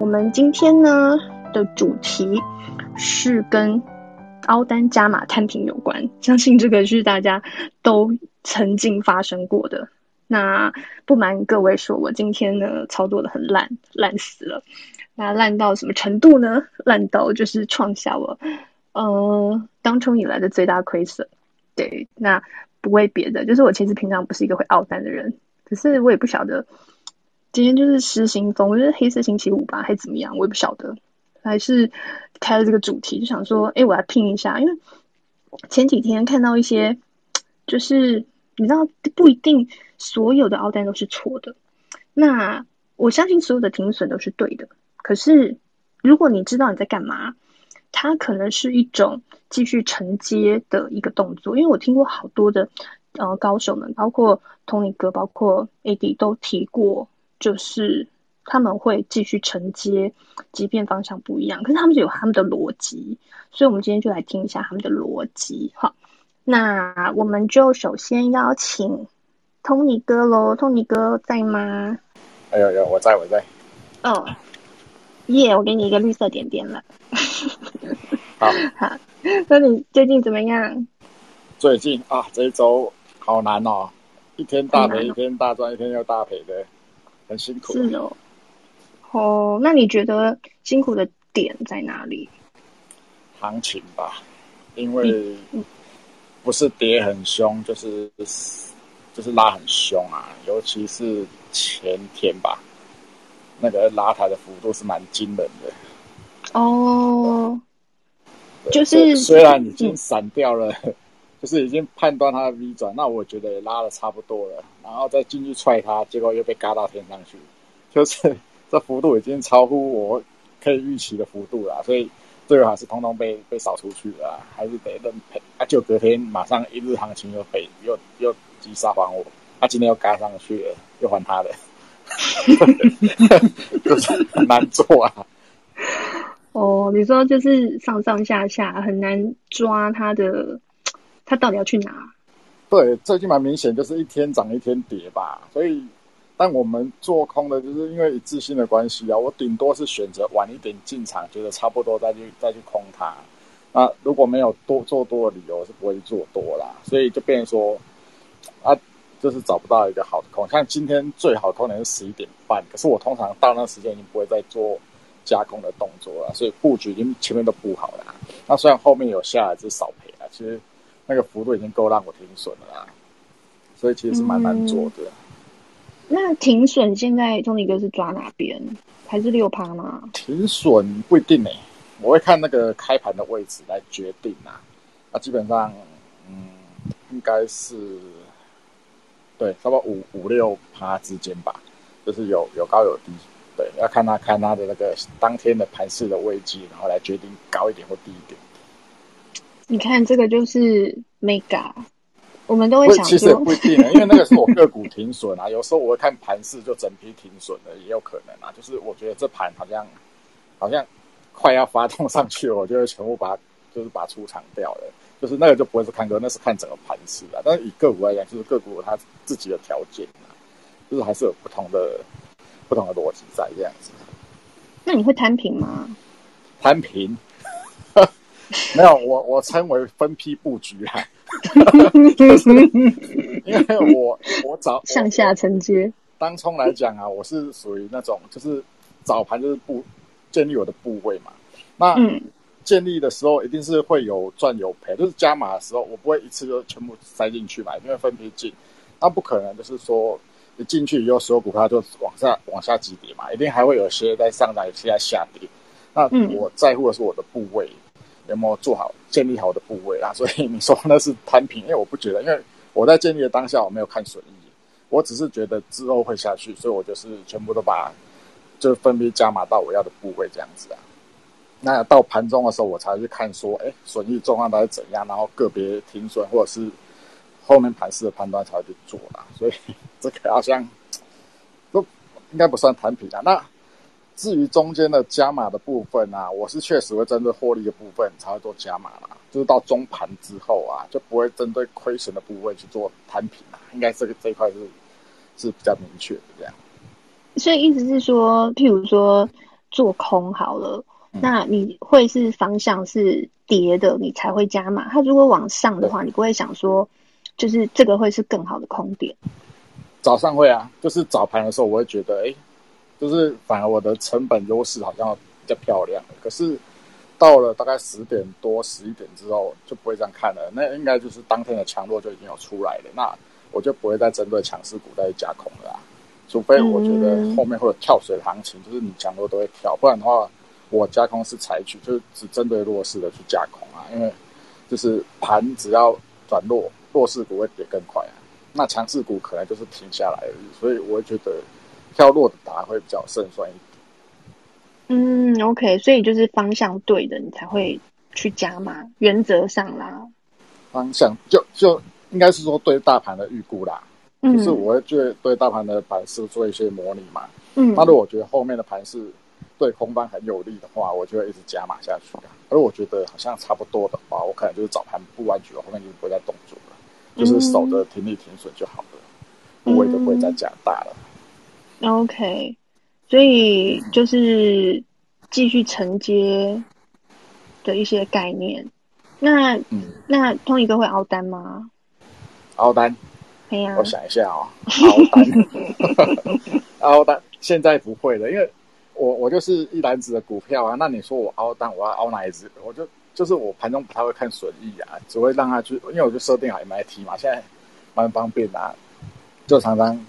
我们今天呢的主题是跟凹单加码摊平有关，相信这个是大家都曾经发生过的。那不瞒各位说，我今天呢操作的很烂，烂死了。那烂到什么程度呢？烂到就是创下我呃当冲以来的最大亏损。对，那不为别的，就是我其实平常不是一个会凹单的人，可是我也不晓得今天就是失心疯，我觉得黑色星期五吧，还怎么样，我也不晓得。还是开了这个主题，就想说，哎，我来拼一下，因为前几天看到一些，就是你知道，不一定所有的凹单都是错的。那我相信所有的停损都是对的，可是如果你知道你在干嘛，它可能是一种继续承接的一个动作。因为我听过好多的呃高手们，包括 Tony 哥，包括 AD 都提过，就是。他们会继续承接，即便方向不一样，可是他们就有他们的逻辑，所以我们今天就来听一下他们的逻辑。好，那我们就首先邀请 Tony 哥喽，Tony 哥在吗？哎呦呦，我在，我在。哦，耶，我给你一个绿色点点了。好，好，那你最近怎么样？最近啊，这一周好难哦，一天大赔，一天大赚，一天又大赔的，很辛苦。是哦。哦，那你觉得辛苦的点在哪里？行情吧，因为不是跌很凶，就是就是拉很凶啊，尤其是前天吧，那个拉抬的幅度是蛮惊人的。哦，就是虽然已经散掉了，嗯、就是已经判断它的 V 转，那我觉得也拉的差不多了，然后再进去踹他，结果又被嘎到天上去，就是。这幅度已经超乎我可以预期的幅度了，所以最后还是通通被被扫出去了，还是得认赔。啊，就隔天马上一日行情又被又又击杀还我，他、啊、今天又嘎上去了，又还他的，就是很难做啊。哦，你说就是上上下下很难抓他的，他到底要去哪？对，最近蛮明显，就是一天涨一天跌吧，所以。但我们做空的，就是因为自信的关系啊，我顶多是选择晚一点进场，觉得差不多再去再去空它。那如果没有多做多的理由，是不会做多啦。所以就变成说，啊，就是找不到一个好的空。像今天最好空点是十一点半，可是我通常到那时间已经不会再做加空的动作了，所以布局已经前面都布好了。那虽然后面有下来，是少赔了，其实那个幅度已经够让我停损了啦。所以其实是蛮难做的。嗯那停损现在 Tony 哥是抓哪边？还是六趴吗？停损不一定呢、欸，我会看那个开盘的位置来决定呐。啊，基本上，嗯，应该是对，差不多五五六趴之间吧，就是有有高有低。对，要看他看他的那个当天的盘势的位置，然后来决定高一点或低一点。你看这个就是 mega。我们都会想，其实也不一定，因为那个是我个股停损啊。有时候我会看盘势，就整批停损的也有可能啊。就是我觉得这盘好像好像快要发动上去了，我就会全部把它就是把它出场掉了。就是那个就不会是看个，那是看整个盘势啊。但是以个股来讲，就是个股它自己的条件啊，就是还是有不同的不同的逻辑在这样子。那你会摊平吗？摊平？没有，我我称为分批布局啊。因为我我早向下承接，当冲来讲啊，我是属于那种就是早盘就是布建立我的部位嘛。那建立的时候一定是会有赚有赔，就是加码的时候我不会一次就全部塞进去嘛，因为分批进，那不可能就是说你进去以后所有股票就往下往下急跌嘛，一定还会有些在上涨，有些在下跌。那我在乎的是我的部位。有没有做好建立好的部位啦？所以你说那是摊平，因为我不觉得，因为我在建立的当下我没有看损益，我只是觉得之后会下去，所以我就是全部都把就分别加码到我要的部位这样子啊。那到盘中的时候，我才去看说，哎，损益状况到底怎样，然后个别停损或者是后面盘势的判断才会去做啦。所以这个好像都应该不算摊平啊。那。至于中间的加码的部分啊，我是确实会针对获利的部分才会做加码啦，就是到中盘之后啊，就不会针对亏损的部位去做摊平啦。应该这个这一块是是比较明确的这样。所以意思是说，譬如说，做空好了，嗯、那你会是方向是跌的，你才会加码。它如果往上的话，你不会想说，就是这个会是更好的空点。早上会啊，就是早盘的时候，我会觉得，哎，就是反而我的成本优势好像比较漂亮。可是到了大概十点多、十一点之后，就不会这样看了。那应该就是当天的强弱就已经有出来了，那我就不会再针对强势股再加空了。除非我觉得后面会有跳水的行情，就是你强弱都会跳，不然的话，我加空是采取就是只针对弱势的去加空啊，因为就是盘只要转弱，弱势股会跌更快啊。那强势股可能就是停下来而已，所以我会觉得跳落的打会比较胜算一点。嗯，OK，所以就是方向对的，你才会去加码。原则上啦，方向就就应该是说对大盘的预估啦。嗯，就是我会对对大盘的盘势做一些模拟嘛。嗯，那如果我觉得后面的盘势对空方很有利的话，我就会一直加码下去。而我觉得好像差不多的话，我可能就是早盘不完局了，后面就不会再动作了。就是守着停利停损就好了，部位就不会再加大了。OK，所以就是继续承接的一些概念。那嗯，那 Tony 哥会凹单吗？凹单？可以啊。我想一下哦，凹单，凹单现在不会了，因为我我就是一篮子的股票啊。那你说我凹单，我要凹哪一只？我就。就是我盘中不太会看损益啊，只会让他去，因为我就设定好 MIT 嘛，现在蛮方便的，啊，就常常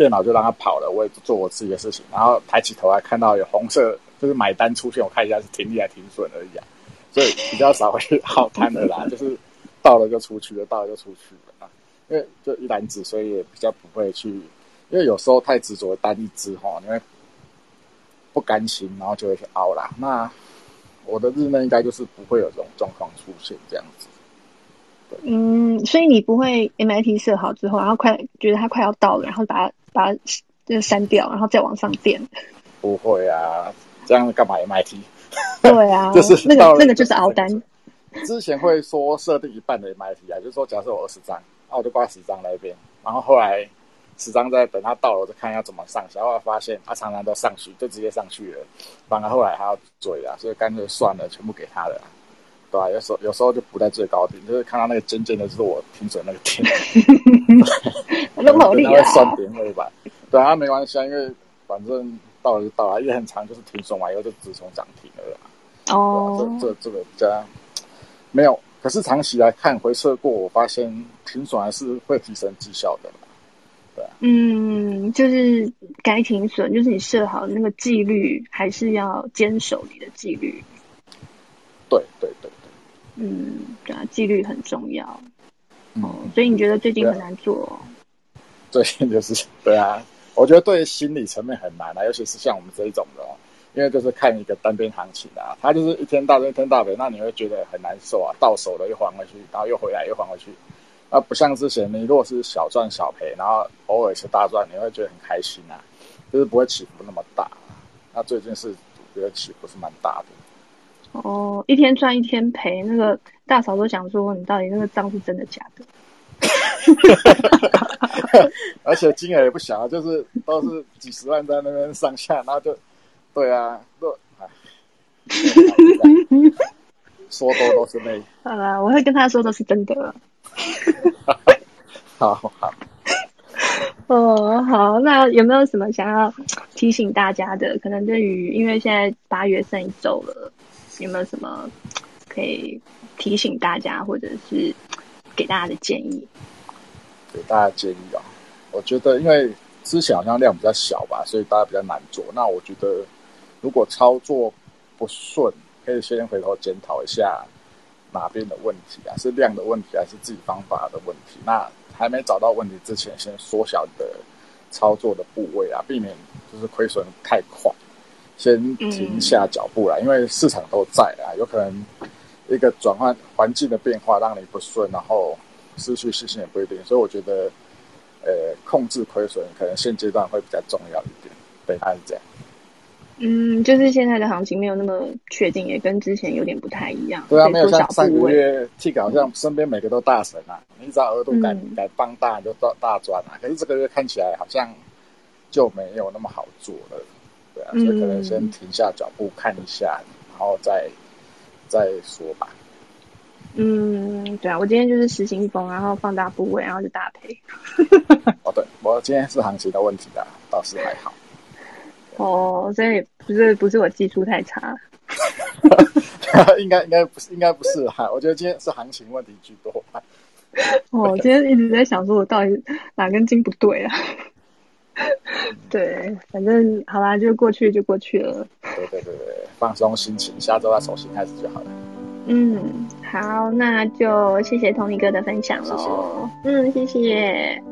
电脑就让它跑了，我也做我自己的事情，然后抬起头来看到有红色，就是买单出现，我看一下是停利还是停损而已啊，所以比较少会 好摊 的啦，就是到了就出去了，到了就出去了啊，因为就一篮子，所以也比较不会去，因为有时候太执着单一支哈，因为不甘心，然后就会去凹啦，那。我的日内应该就是不会有这种状况出现这样子。嗯，所以你不会 MIT 设好之后，然后快觉得它快要到了，然后把它把它就删掉，然后再往上垫。不会啊，这样干嘛 MIT？对啊，就是那个那个就是熬单。之前会说设定一半的 MIT 啊，就是说假设我二十张，那我就挂十张那边，然后后来。十张在等他到了，我就看要怎么上。然后发现他常常都上去，就直接上去了。反而后来还要追啊，所以干脆算了，全部给他了，对吧、啊？有时候有时候就不在最高点，就是看到那个尖尖的，就是我停损那个点。那么厉害算点位吧？对啊，没关系啊，因为反正到了就到了，因为很长，就是停损完以后就直冲涨停了啦。哦，这这这个加没有，可是长期来看回撤过，我发现停损还是会提升绩效的。嗯，就是该停损，就是你设好那个纪律，还是要坚守你的纪律。对对对对，嗯，对啊，纪律很重要。嗯，所以你觉得最近很难做哦？最近就是对啊，我觉得对心理层面很难啊，尤其是像我们这一种的，因为就是看一个单边行情啊，它就是一天大赚一天大赔，那你会觉得很难受啊，到手了又还回去，然后又回来又还回去。那不像之前，你如果是小赚小赔，然后偶尔是大赚，你会觉得很开心啊，就是不会起伏那么大。那最近是我觉得起伏是蛮大的。哦，一天赚一天赔，那个大嫂都想说，你到底那个账是真的假的？而且金额也不小，就是都是几十万在那边上下，然后就对啊，都哎，说多都是泪。好了，我会跟他说都是真的。好好哦，好，那有没有什么想要提醒大家的？可能对于因为现在八月剩一周了，有没有什么可以提醒大家，或者是给大家的建议？给大家建议啊，我觉得因为之前好像量比较小吧，所以大家比较难做。那我觉得如果操作不顺，可以先回头检讨一下。哪边的问题啊？是量的问题还是自己方法的问题？那还没找到问题之前，先缩小你的操作的部位啊，避免就是亏损太快，先停下脚步来，嗯、因为市场都在啊，有可能一个转换环境的变化让你不顺，然后失去信心也不一定。所以我觉得，呃，控制亏损可能现阶段会比较重要一点。对，他是这样。嗯，就是现在的行情没有那么确定，也跟之前有点不太一样。对啊，没有像上个月 T 好像身边每个都大神啊，嗯、你只要额度改改放大就大大赚啊。可是这个月看起来好像就没有那么好做了。对啊，所以可能先停下脚步看一下，嗯、然后再再说吧。嗯，对啊，我今天就是实心风，然后放大部位，然后就搭配。哦，对，我今天是行情的问题的，倒是还好。哦，所以不是不是我技术太差。应该应该不是，应该不是哈。我觉得今天是行情问题居多。哦，我今天一直在想说，我到底哪根筋不对啊？对，反正好啦，就过去就过去了。对对对对，放松心情，下周再重新开始就好了。嗯，好，那就谢谢 Tony 哥的分享喽。谢谢。嗯，谢谢。